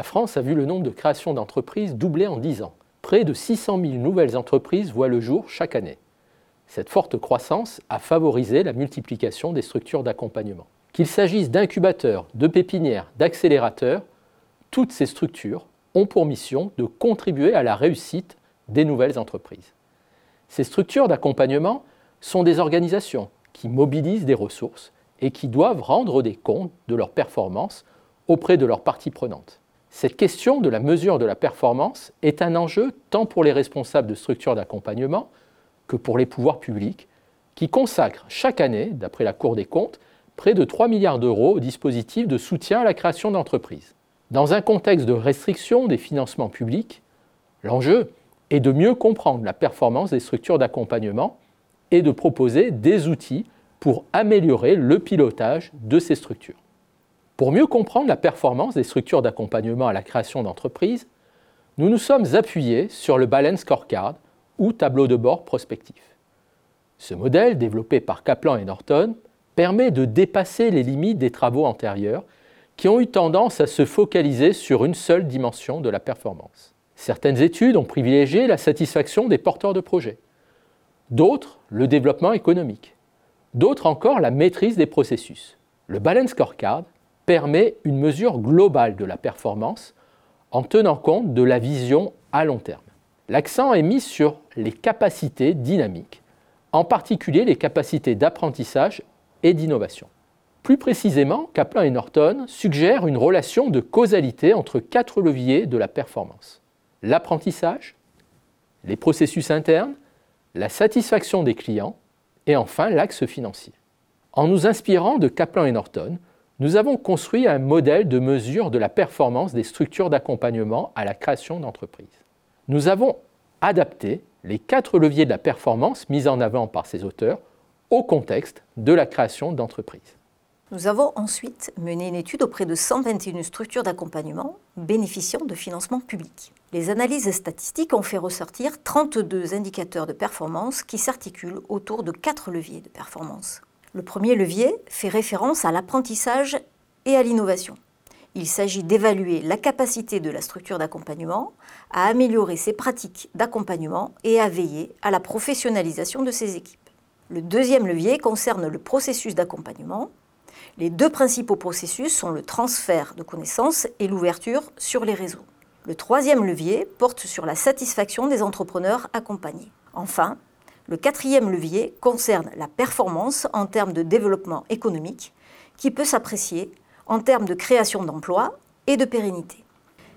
France a vu le nombre de créations d'entreprises doubler en 10 ans. Près de 600 000 nouvelles entreprises voient le jour chaque année. Cette forte croissance a favorisé la multiplication des structures d'accompagnement. Qu'il s'agisse d'incubateurs, de pépinières, d'accélérateurs, toutes ces structures ont pour mission de contribuer à la réussite des nouvelles entreprises. Ces structures d'accompagnement sont des organisations qui mobilisent des ressources et qui doivent rendre des comptes de leurs performances auprès de leurs parties prenantes. Cette question de la mesure de la performance est un enjeu tant pour les responsables de structures d'accompagnement que pour les pouvoirs publics, qui consacrent chaque année, d'après la Cour des comptes, près de 3 milliards d'euros au dispositif de soutien à la création d'entreprises. Dans un contexte de restriction des financements publics, l'enjeu est de mieux comprendre la performance des structures d'accompagnement et de proposer des outils pour améliorer le pilotage de ces structures. Pour mieux comprendre la performance des structures d'accompagnement à la création d'entreprises, nous nous sommes appuyés sur le Balance Scorecard ou tableau de bord prospectif. Ce modèle, développé par Kaplan et Norton, permet de dépasser les limites des travaux antérieurs qui ont eu tendance à se focaliser sur une seule dimension de la performance. Certaines études ont privilégié la satisfaction des porteurs de projets, d'autres le développement économique, d'autres encore la maîtrise des processus. Le Balance Scorecard permet une mesure globale de la performance en tenant compte de la vision à long terme. L'accent est mis sur les capacités dynamiques, en particulier les capacités d'apprentissage et d'innovation. Plus précisément, Kaplan et Norton suggèrent une relation de causalité entre quatre leviers de la performance. L'apprentissage, les processus internes, la satisfaction des clients et enfin l'axe financier. En nous inspirant de Kaplan et Norton, nous avons construit un modèle de mesure de la performance des structures d'accompagnement à la création d'entreprises. Nous avons adapté les quatre leviers de la performance mis en avant par ces auteurs au contexte de la création d'entreprises. Nous avons ensuite mené une étude auprès de 121 structures d'accompagnement bénéficiant de financement public. Les analyses statistiques ont fait ressortir 32 indicateurs de performance qui s'articulent autour de quatre leviers de performance. Le premier levier fait référence à l'apprentissage et à l'innovation. Il s'agit d'évaluer la capacité de la structure d'accompagnement à améliorer ses pratiques d'accompagnement et à veiller à la professionnalisation de ses équipes. Le deuxième levier concerne le processus d'accompagnement. Les deux principaux processus sont le transfert de connaissances et l'ouverture sur les réseaux. Le troisième levier porte sur la satisfaction des entrepreneurs accompagnés. Enfin, le quatrième levier concerne la performance en termes de développement économique qui peut s'apprécier en termes de création d'emplois et de pérennité.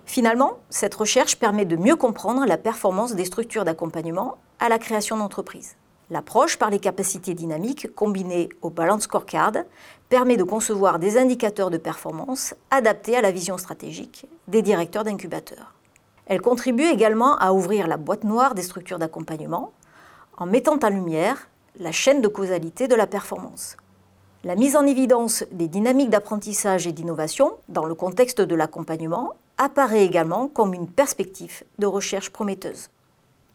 Finalement, cette recherche permet de mieux comprendre la performance des structures d'accompagnement à la création d'entreprises. L'approche par les capacités dynamiques combinée au Balance Scorecard permet de concevoir des indicateurs de performance adaptés à la vision stratégique des directeurs d'incubateurs. Elle contribue également à ouvrir la boîte noire des structures d'accompagnement en mettant en lumière la chaîne de causalité de la performance. La mise en évidence des dynamiques d'apprentissage et d'innovation dans le contexte de l'accompagnement apparaît également comme une perspective de recherche prometteuse.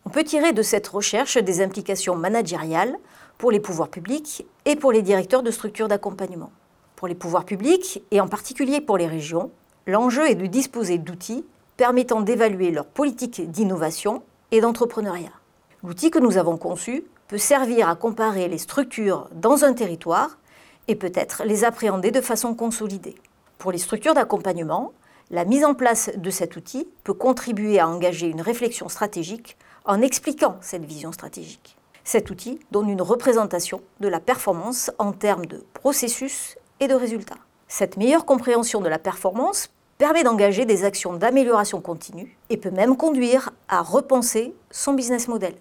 On peut tirer de cette recherche des implications managériales pour les pouvoirs publics et pour les directeurs de structures d'accompagnement. Pour les pouvoirs publics, et en particulier pour les régions, l'enjeu est de disposer d'outils permettant d'évaluer leur politique d'innovation et d'entrepreneuriat. L'outil que nous avons conçu peut servir à comparer les structures dans un territoire et peut-être les appréhender de façon consolidée. Pour les structures d'accompagnement, la mise en place de cet outil peut contribuer à engager une réflexion stratégique en expliquant cette vision stratégique. Cet outil donne une représentation de la performance en termes de processus et de résultats. Cette meilleure compréhension de la performance permet d'engager des actions d'amélioration continue et peut même conduire à repenser son business model.